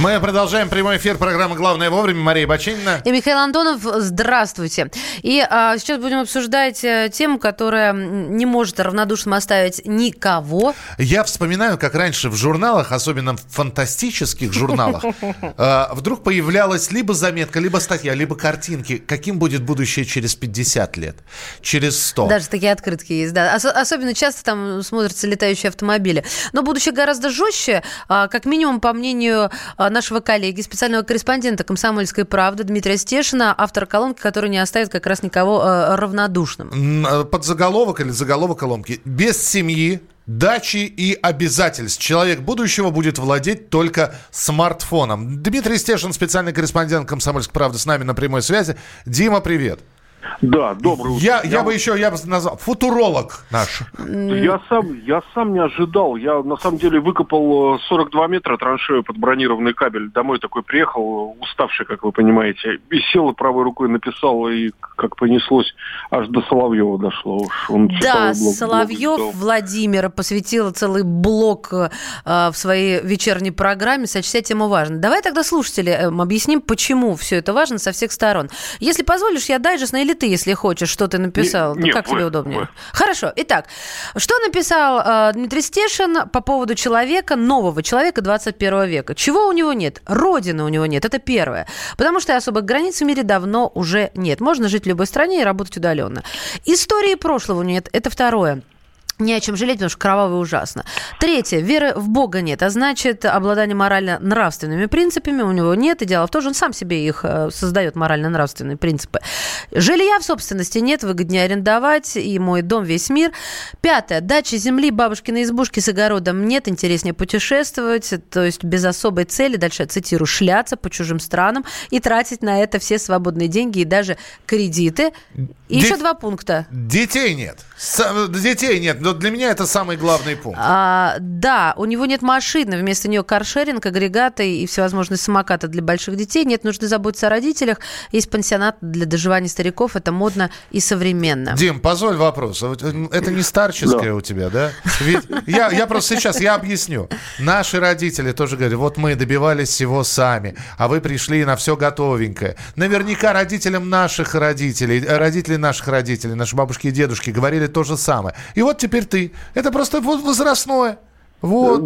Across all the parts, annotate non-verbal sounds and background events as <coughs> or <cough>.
Мы продолжаем прямой эфир программы «Главное вовремя». Мария Бачинина. И Михаил Антонов, здравствуйте. И а, сейчас будем обсуждать э, тему, которая не может равнодушным оставить никого. Я вспоминаю, как раньше в журналах, особенно в фантастических журналах, э, <laughs> вдруг появлялась либо заметка, либо статья, либо картинки, каким будет будущее через 50 лет, через 100. Даже такие открытки есть, да. Ос- особенно часто там смотрятся летающие автомобили. Но будущее гораздо жестче, а, как минимум, по мнению а, нашего коллеги, специального корреспондента «Комсомольской правды» Дмитрия Стешина, автора колонки, который не оставит как раз никого а, равнодушным. Э, Под заголовок или заголовок колонки. Без семьи, дачи и обязательств. Человек будущего будет владеть только смартфоном. Дмитрий Стешин, специальный корреспондент «Комсомольской правды» с нами на прямой связи. Дима, привет. Да, доброе утро. Я, я бы еще я бы назвал футуролог наш. Я сам, я сам не ожидал. Я на самом деле выкопал э, 42 метра траншею под бронированный кабель. Домой такой приехал, уставший, как вы понимаете. И сел и правой рукой написал, и как понеслось, аж до Соловьева дошло. Уж он Да, блог- Соловьев блог читал. Владимир посвятил целый блок э, в своей вечерней программе, сочтя тему важно. Давай тогда слушателям объясним, почему все это важно со всех сторон. Если позволишь, я дайджестно или ты, если хочешь, что ты написал. Не- не, как вы, тебе удобнее? вы. Хорошо. Итак, что написал э, Дмитрий Стешин по поводу человека, нового человека 21 века? Чего у него нет? Родины у него нет. Это первое. Потому что особых границ в мире давно уже нет. Можно жить в любой стране и работать удаленно. Истории прошлого нет. Это второе. Не о чем жалеть, потому что кроваво и ужасно. Третье. Веры в Бога нет, а значит, обладание морально-нравственными принципами у него нет. И дело в том, что он сам себе их э, создает, морально-нравственные принципы. Жилья в собственности нет, выгоднее арендовать, и мой дом весь мир. Пятое. Дачи, земли, бабушкины избушки с огородом нет, интереснее путешествовать, то есть без особой цели, дальше я цитирую, шляться по чужим странам и тратить на это все свободные деньги и даже кредиты. И Дет- еще два пункта. Детей нет. С- детей нет. Но для меня это самый главный пункт. А, да, у него нет машины, вместо нее каршеринг, агрегаты и всевозможные самокаты для больших детей. Нет нужды заботиться о родителях. Есть пансионат для доживания стариков. Это модно и современно. Дим, позволь вопрос. Вот, э, Это не старческое у тебя, да? Ведь я, я просто сейчас, я объясню. Наши родители тоже говорят, вот мы добивались всего сами, а вы пришли на все готовенькое. Наверняка родителям наших родителей, э, родителей наших родителей, наши бабушки и дедушки говорили то же самое. И вот теперь ты. Это просто вот возрастное. Вот.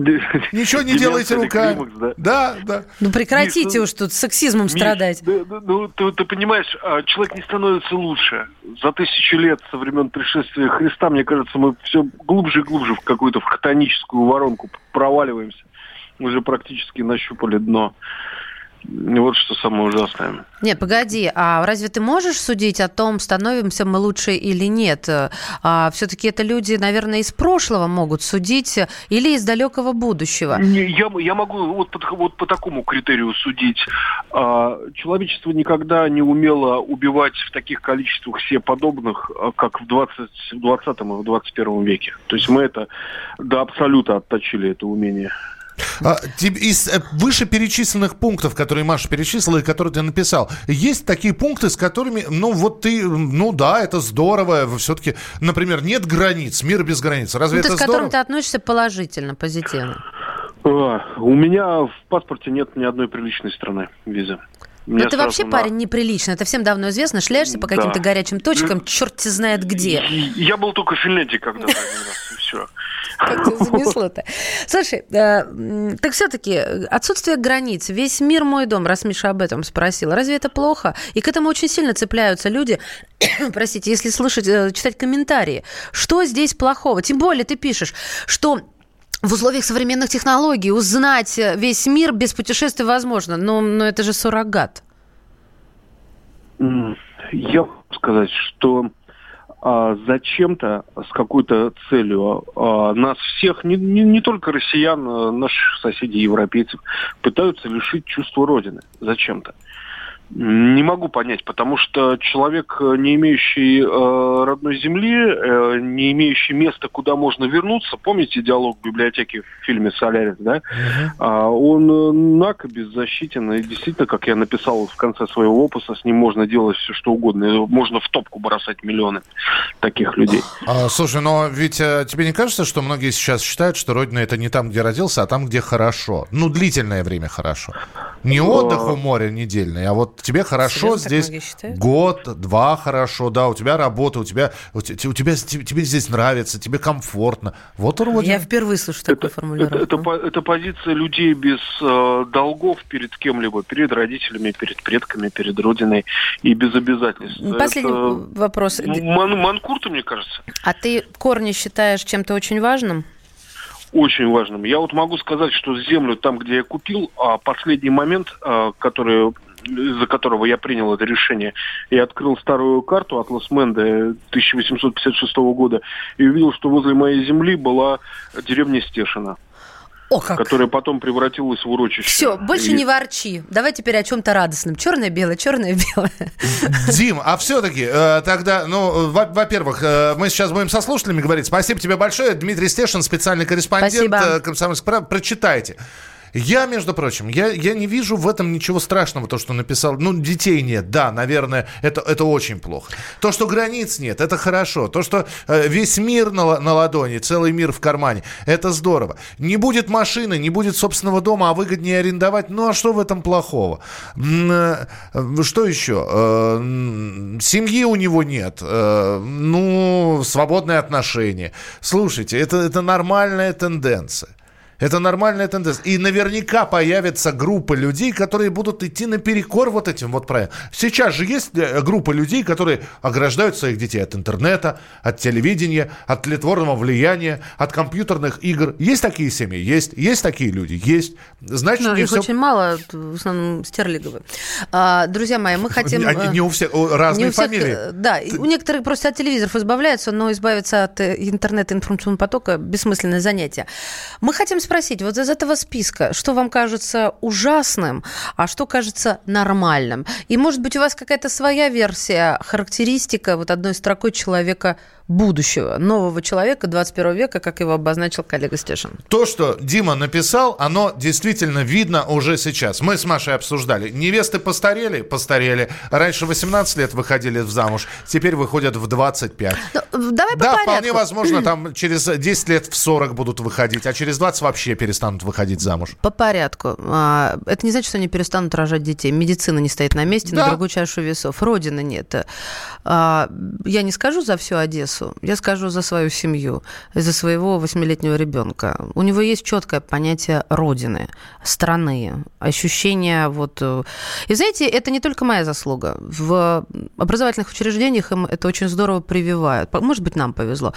Ничего не делайте руками. климакс, да? Да, да. Ну прекратите Миш, ну, уж тут сексизмом Миш, страдать. да- да- ну, ты, ты понимаешь, а, человек не становится лучше. За тысячу лет со времен пришествия Христа, мне кажется, мы все глубже и глубже в какую-то в хтоническую воронку проваливаемся. Мы уже практически нащупали дно. И вот что самое ужасное. Нет, погоди, а разве ты можешь судить о том, становимся мы лучше или нет? А, все-таки это люди, наверное, из прошлого могут судить или из далекого будущего. Я, я могу вот по, вот по такому критерию судить. А, Человечество никогда не умело убивать в таких количествах себе подобных, а, как в 20, в 20 и в 21 веке. То есть мы это до абсолюта отточили, это умение. А, из э, вышеперечисленных пунктов, которые Маша перечислила и которые ты написал, есть такие пункты, с которыми, ну, вот ты, ну да, это здорово, все-таки, например, нет границ, мир без границ. Разве Ну, то это есть, к которым здорово? ты относишься положительно, позитивно. А, У меня в паспорте нет ни одной приличной страны визы. Ну, ты вообще на- парень неприличный. Это всем давно известно. Шляешься по Да. каким-то горячим точкам, черт знает где. Я был только в Финляндии когда-то один раз, и все. Как тебя <laughs> <laughs> занесло-то? Слушай, э, так все-таки отсутствие границ, весь мир мой дом, раз Миша об этом спросил, разве это плохо? И к этому очень сильно цепляются люди, <coughs> простите, если слышать, э, читать комментарии. Что здесь плохого? Тем более ты пишешь, что в условиях современных технологий узнать э, весь мир без путешествий возможно. Но, но это же суррогат. Я могу сказать, что зачем-то с какой-то целью а, нас всех, не, не, не только россиян, а наших соседей, европейцев, пытаются лишить чувства Родины. Зачем-то. Не могу понять, потому что человек, э, не имеющий э, родной земли, э, не имеющий места, куда можно вернуться, помните диалог в библиотеке в фильме «Солярис», да? Uh-huh. А, он э, нак, беззащитен, и действительно, как я написал в конце своего опуса, с ним можно делать все, что угодно. Можно в топку бросать миллионы таких людей. А, слушай, но ведь а, тебе не кажется, что многие сейчас считают, что Родина это не там, где родился, а там, где хорошо? Ну, длительное время хорошо. Не отдых у моря недельный, а вот тебе хорошо Серьезно, здесь год, два хорошо, да, у тебя работа, у тебя, у тебя, у тебя тебе здесь нравится, тебе комфортно. Вот родина. Я впервые слышу такую это, формулировку. Это, это, это позиция людей без э, долгов перед кем-либо, перед родителями, перед предками, перед родиной и без обязательств. Последний это, вопрос. Ман, манкурты, мне кажется. А ты корни считаешь чем-то очень важным? Очень важным. Я вот могу сказать, что землю там, где я купил, а последний момент, а, который из-за которого я принял это решение, я открыл старую карту Атлас Менде 1856 года и увидел, что возле моей земли была деревня Стешина. О, как. которая потом превратилась в урочище. Все, больше и... не ворчи. Давай теперь о чем-то радостном. Черное-белое, черное-белое. Дим, а все-таки э, тогда, ну, во-первых, э, мы сейчас будем со слушателями говорить. Спасибо тебе большое. Дмитрий Стешин, специальный корреспондент э, Комсомольской правды. Прочитайте. Я, между прочим, я, я не вижу в этом ничего страшного, то, что написал. Ну, детей нет, да, наверное, это, это очень плохо. То, что границ нет, это хорошо. То, что э, весь мир на, на ладони, целый мир в кармане, это здорово. Не будет машины, не будет собственного дома, а выгоднее арендовать. Ну, а что в этом плохого? Э, что еще? Э, семьи у него нет. Э, ну, свободные отношения. Слушайте, это, это нормальная тенденция. Это нормальная тенденция. И наверняка появится группа людей, которые будут идти наперекор вот этим вот правилам. Сейчас же есть э, группа людей, которые ограждают своих детей от интернета, от телевидения, от тлетворного влияния, от компьютерных игр. Есть такие семьи? Есть. Есть такие люди? Есть. Значит, Но их все... очень мало, в основном стерлиговые. А, друзья мои, мы хотим... Они не у всех, разные не у всех, фамилии. Да, Ты... у некоторых просто от телевизоров избавляются, но избавиться от э, интернета информационного потока – бессмысленное занятие. Мы хотим спросить, спросить, вот из этого списка, что вам кажется ужасным, а что кажется нормальным? И, может быть, у вас какая-то своя версия, характеристика вот одной строкой человека будущего, нового человека 21 века, как его обозначил коллега Стешин. То, что Дима написал, оно действительно видно уже сейчас. Мы с Машей обсуждали. Невесты постарели? Постарели. Раньше 18 лет выходили в замуж, теперь выходят в 25. Ну, давай по да, порядку. вполне возможно, там через 10 лет в 40 будут выходить, а через 20 вообще перестанут выходить замуж. По порядку. А, это не значит, что они перестанут рожать детей. Медицина не стоит на месте, да. на другую чашу весов. Родины нет. А, я не скажу за всю Одессу, вопросу. Я скажу за свою семью, за своего восьмилетнего ребенка. У него есть четкое понятие родины, страны, ощущение вот... Э, и знаете, это не только моя заслуга. В образовательных учреждениях им это очень здорово прививают. Может быть, нам повезло.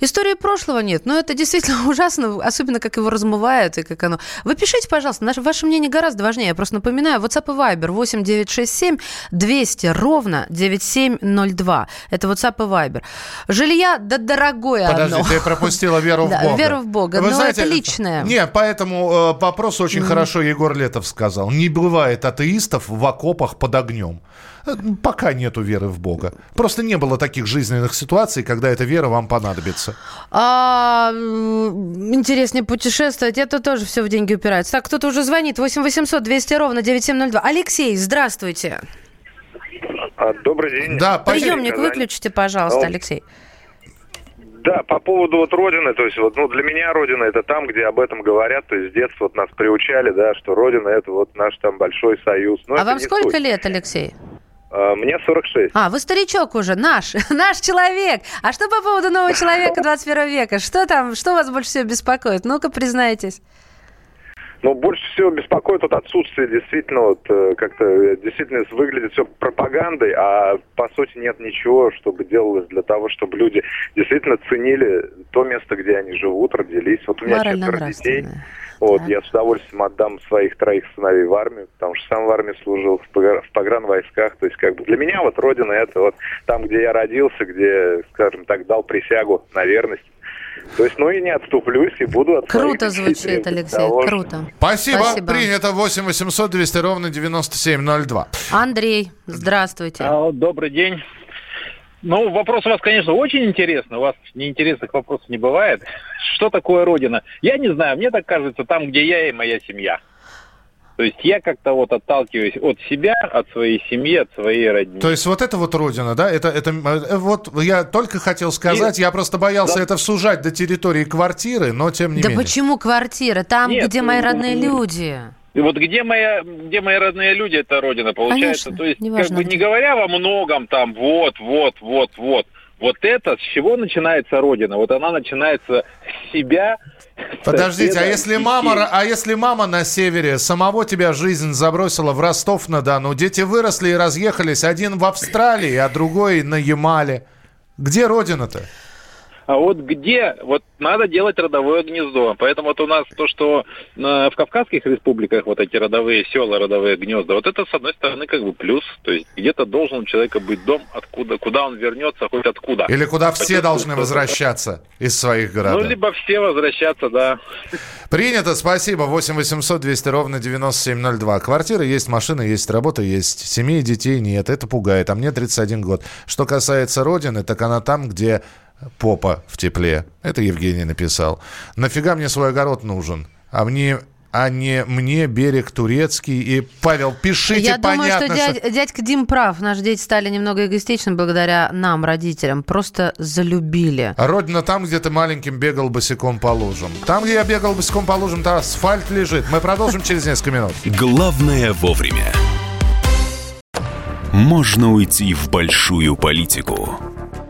Истории прошлого нет, но это действительно <laughs> ужасно, особенно как его размывают и как оно... Вы пишите, пожалуйста, наше, ваше мнение гораздо важнее. Я просто напоминаю, WhatsApp и Viber 8 967 200 ровно 9702. Это WhatsApp и Viber жилья, да дорогое Подожди, одно. ты пропустила веру в <laughs> Бога. веру в Бога, Вы но знаете, это личное. Не, поэтому э, вопрос очень mm. хорошо Егор Летов сказал. Не бывает атеистов в окопах под огнем. Э, пока нету веры в Бога. Просто не было таких жизненных ситуаций, когда эта вера вам понадобится. А, интереснее путешествовать. Это тоже все в деньги упирается. Так, кто-то уже звонит. 8 800 200 ровно 9702. Алексей, здравствуйте. А, добрый день. Да, Приемник выключите, пожалуйста, Алексей. Да, по поводу вот Родины, то есть вот, ну, для меня Родина это там, где об этом говорят, то есть с детства вот нас приучали, да, что Родина это вот наш там большой союз. Но а вам сколько суть. лет, Алексей? А, мне 46. А, вы старичок уже, наш, <laughs> наш человек. А что по поводу нового человека <laughs> 21 века? Что там, что вас больше всего беспокоит? Ну-ка, признайтесь. Но больше всего беспокоит вот отсутствие действительно вот э, как-то э, действительно выглядит все пропагандой, а по сути нет ничего, чтобы делалось для того, чтобы люди действительно ценили то место, где они живут, родились. Вот у меня четверо детей. Вот, так. я с удовольствием отдам своих троих сыновей в армию, потому что сам в армии служил в, погран, в погранвойсках. То есть, как бы для меня вот родина это вот там, где я родился, где, скажем так, дал присягу на верность То есть, ну и не отступлюсь и буду от Круто звучит, Алексей, того, круто. Спасибо. Спасибо. Принято 8 800 200 ровно 9702. Андрей, здравствуйте. А, добрый день. Ну, вопрос у вас, конечно, очень интересный. У вас неинтересных вопросов не бывает. Что такое Родина? Я не знаю, мне так кажется, там, где я и моя семья. То есть я как-то вот отталкиваюсь от себя, от своей семьи, от своей родни. То есть вот это вот родина, да? Это, это э, вот я только хотел сказать, и... я просто боялся да. это сужать до территории квартиры, но тем не да менее. Да почему квартира? Там, Нет, где мои родные люди. И вот где, моя, где мои родные люди, это родина, получается. Конечно, То есть, как бы не говоря во многом там, вот, вот, вот, вот. Вот это, с чего начинается родина? Вот она начинается с себя, Подождите, а если мама, а если мама на севере, самого тебя жизнь забросила в Ростов-на-Дону, дети выросли и разъехались, один в Австралии, а другой на Ямале. Где родина-то? А вот где, вот надо делать родовое гнездо. Поэтому вот у нас то, что в Кавказских республиках вот эти родовые села, родовые гнезда, вот это, с одной стороны, как бы плюс. То есть где-то должен у человека быть дом, откуда, куда он вернется, хоть откуда. Или куда все должны возвращаться из своих городов. Ну, либо все возвращаться, да. Принято, спасибо. 8 800 200 ровно 9702. Квартира есть, машина есть, работа есть. Семьи и детей нет. Это пугает. А мне 31 год. Что касается родины, так она там, где попа в тепле. Это Евгений написал. Нафига мне свой огород нужен? А мне а не мне берег турецкий. И, Павел, пишите Я понятно, думаю, что, дядь, дядька Дим прав. Наши дети стали немного эгоистичны благодаря нам, родителям. Просто залюбили. Родина там, где ты маленьким бегал босиком по лужам. Там, где я бегал босиком по лужам, там асфальт лежит. Мы продолжим через несколько минут. Главное вовремя. Можно уйти в большую политику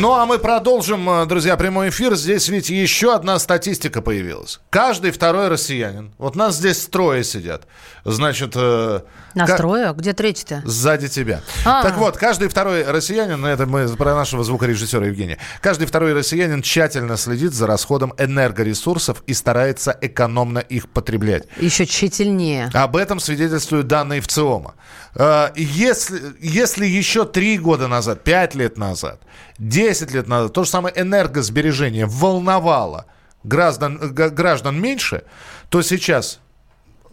Ну а мы продолжим, э, друзья, прямой эфир. Здесь ведь еще одна статистика появилась. Каждый второй россиянин. Вот нас здесь трое сидят. Значит... Э, нас трое? Где третий-то? Сзади тебя. А-а-а. Так вот, каждый второй россиянин, это мы про нашего звукорежиссера Евгения, каждый второй россиянин тщательно следит за расходом энергоресурсов и старается экономно их потреблять. Еще тщательнее. Об этом свидетельствуют данные ВЦИОМа. Э, если, если еще три года назад, пять лет назад 10 лет назад то же самое энергосбережение волновало граждан, граждан меньше, то сейчас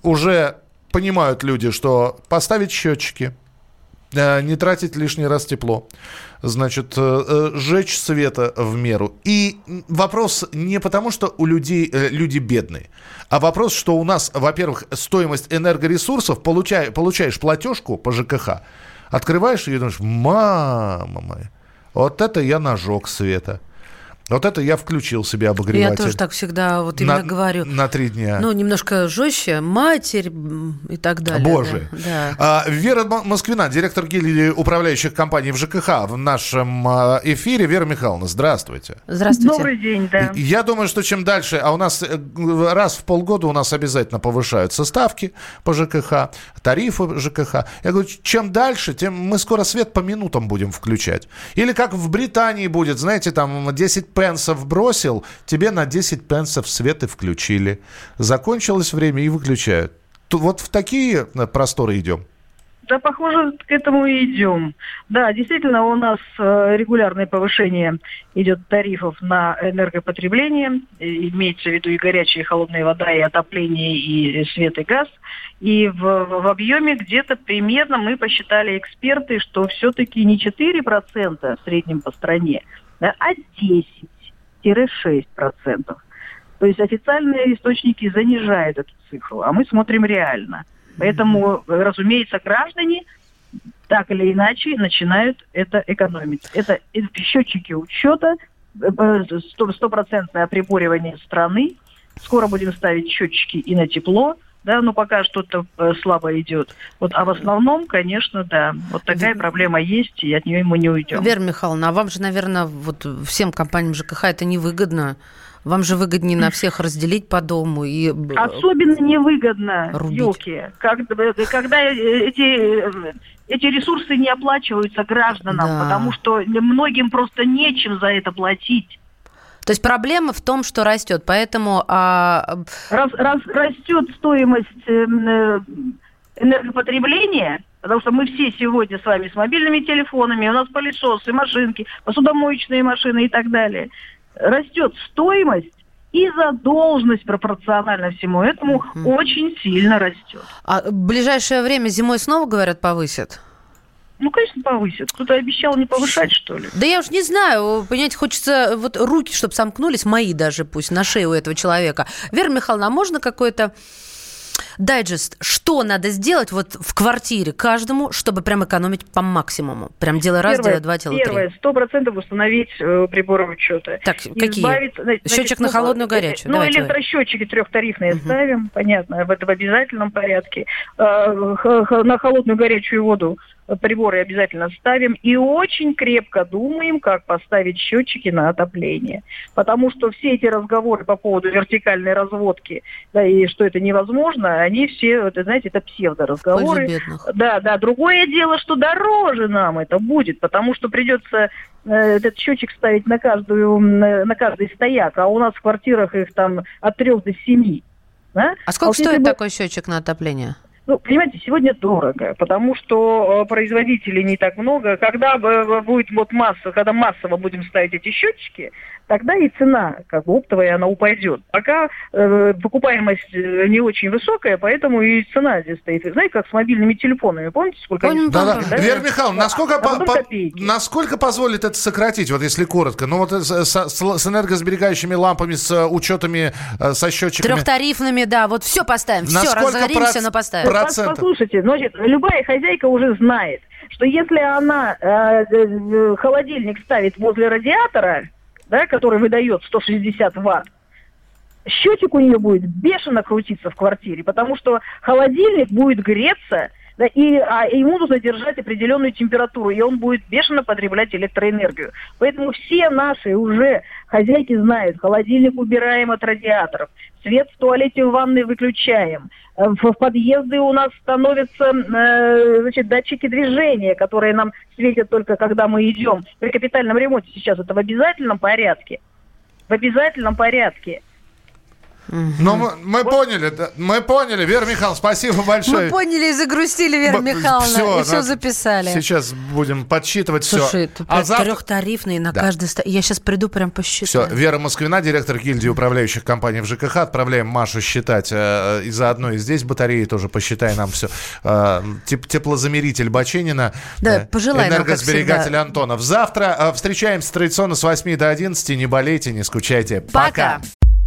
уже понимают люди, что поставить счетчики, э, не тратить лишний раз тепло, значит, э, э, сжечь света в меру. И вопрос не потому, что у людей люди бедные, а вопрос, что у нас, во-первых, стоимость энергоресурсов, получай, получаешь платежку по ЖКХ, открываешь ее и думаешь, мама моя, вот это я нажег света. Вот это я включил себе обогреватель. Я тоже так всегда вот именно на, говорю. На три дня. Ну, немножко жестче, матерь и так далее. Боже. Да. да. А, Вера Москвина, директор гильдии управляющих компаний в ЖКХ в нашем а, эфире. Вера Михайловна, здравствуйте. Здравствуйте. Добрый день, да. Я думаю, что чем дальше, а у нас э, раз в полгода у нас обязательно повышаются ставки по ЖКХ, тарифы ЖКХ. Я говорю, чем дальше, тем мы скоро свет по минутам будем включать. Или как в Британии будет, знаете, там 10 пенсов бросил, тебе на 10 пенсов свет и включили. Закончилось время и выключают. Вот в такие э, просторы идем. Да, похоже, к этому и идем. Да, действительно, у нас э, регулярное повышение идет тарифов на энергопотребление. Имеется в виду и горячая, и холодная вода, и отопление, и свет, и газ. И в, в объеме где-то примерно мы посчитали эксперты, что все-таки не 4% в среднем по стране, да, а 10 5-6%. То есть официальные источники занижают эту цифру, а мы смотрим реально. Поэтому, разумеется, граждане так или иначе начинают это экономить. Это счетчики учета, э, стопроцентное оприборивание страны. Скоро будем ставить счетчики и на тепло. Да, но пока что-то э, слабо идет. Вот, а в основном, конечно, да, вот такая проблема есть, и от нее мы не уйдем. Вера Михайловна, а вам же, наверное, вот всем компаниям ЖКХ это невыгодно. Вам же выгоднее на всех разделить по дому и... э, Особенно невыгодно, Рубить. елки, когда, когда эти, эти ресурсы не оплачиваются гражданам, Да. потому что многим просто нечем за это платить. То есть проблема в том, что растет, поэтому... а, Раз, раз растет стоимость эм, э, энергопотребления, потому что мы все сегодня с вами с мобильными телефонами, у нас пылесосы, машинки, посудомоечные машины и так далее, растет стоимость и задолженность пропорционально всему этому очень сильно растет. а в ближайшее время зимой снова, говорят, повысят? Ну, конечно, повысит. Кто-то обещал не повышать, что ли? Да я уж не знаю, понимаете, хочется вот руки, чтобы сомкнулись, мои даже пусть, на шее у этого человека. Вера Михайловна, а можно какой-то дайджест, что надо сделать вот в квартире каждому, чтобы прям экономить по максимуму? Прям делай раз, делай два, делай первое, три. сто процентов установить э, приборы учета. Так, какие? Избавиться- значит, Счетчик на ну, холодную, э, горячую. Ну, Давайте вы. электросчетчики трехтарифные ставим, понятно, в, в обязательном порядке. Э, х- х- На холодную горячую воду приборы обязательно ставим и очень крепко думаем, как поставить счетчики на отопление. Потому что все эти разговоры по поводу вертикальной разводки, да, и что это невозможно, они все, это, знаете, это псевдоразговоры. Да, да. Другое дело, что дороже нам это будет, потому что придется э, этот счетчик ставить на каждую, э, на каждый стояк, а у нас в квартирах их там от трех до семи. Да? А сколько вот если стоит бы- такой счетчик на отопление? Ну, понимаете, сегодня дорого, потому что э, производителей не так много. Когда будет вот масса, когда массово будем ставить эти счетчики, тогда и цена, как бы оптовая, она упадет. Пока э, покупаемость э, не очень высокая, поэтому и цена здесь стоит. Знаете, как с мобильными телефонами, помните, сколько они Да, да. да? Вера Михайловна, насколько, А по- по- насколько позволит это сократить, вот если коротко? Ну вот с, с- с энергосберегающими лампами, с э, учетами, э, со счетчиками. Трехтарифными, да, вот все поставим, все, Насколько разоримся, проц- но поставим. про- Пос- процентов. Послушайте, значит, любая хозяйка уже знает, что если она э, э, холодильник ставит возле радиатора, да, который выдает 160 ватт, счетчик у нее будет бешено крутиться в квартире, потому что холодильник будет греться, да, и а ему нужно держать определенную температуру, и он будет бешено потреблять электроэнергию. Поэтому все наши уже хозяйки знают, холодильник убираем от радиаторов, свет в туалете в ванной выключаем, э, в, подъезды у нас становятся э, значит, датчики движения, которые нам светят только когда мы идем. При капитальном ремонте сейчас это в обязательном порядке. В обязательном порядке. Ну, мы, мы поняли, да, мы поняли. Вера Михайловна, спасибо большое. Мы поняли и загрустили, Вера Михайловна, всё, и все записали. Сейчас будем подсчитывать все. Слушай, а завтра... трехтарифный на Да. каждый... Я сейчас приду прям Все, посчитаю. Вера Москвина, директор гильдии управляющих компаний в ЖКХ. Отправляем Машу считать. э, И заодно и здесь батареи тоже посчитай нам все. Теплозамеритель Баченина. Да, э, пожелаем Энергосберегатель всегда. Антонов. Завтра э, встречаемся традиционно с 8 до 11. Не болейте, не скучайте. Пока.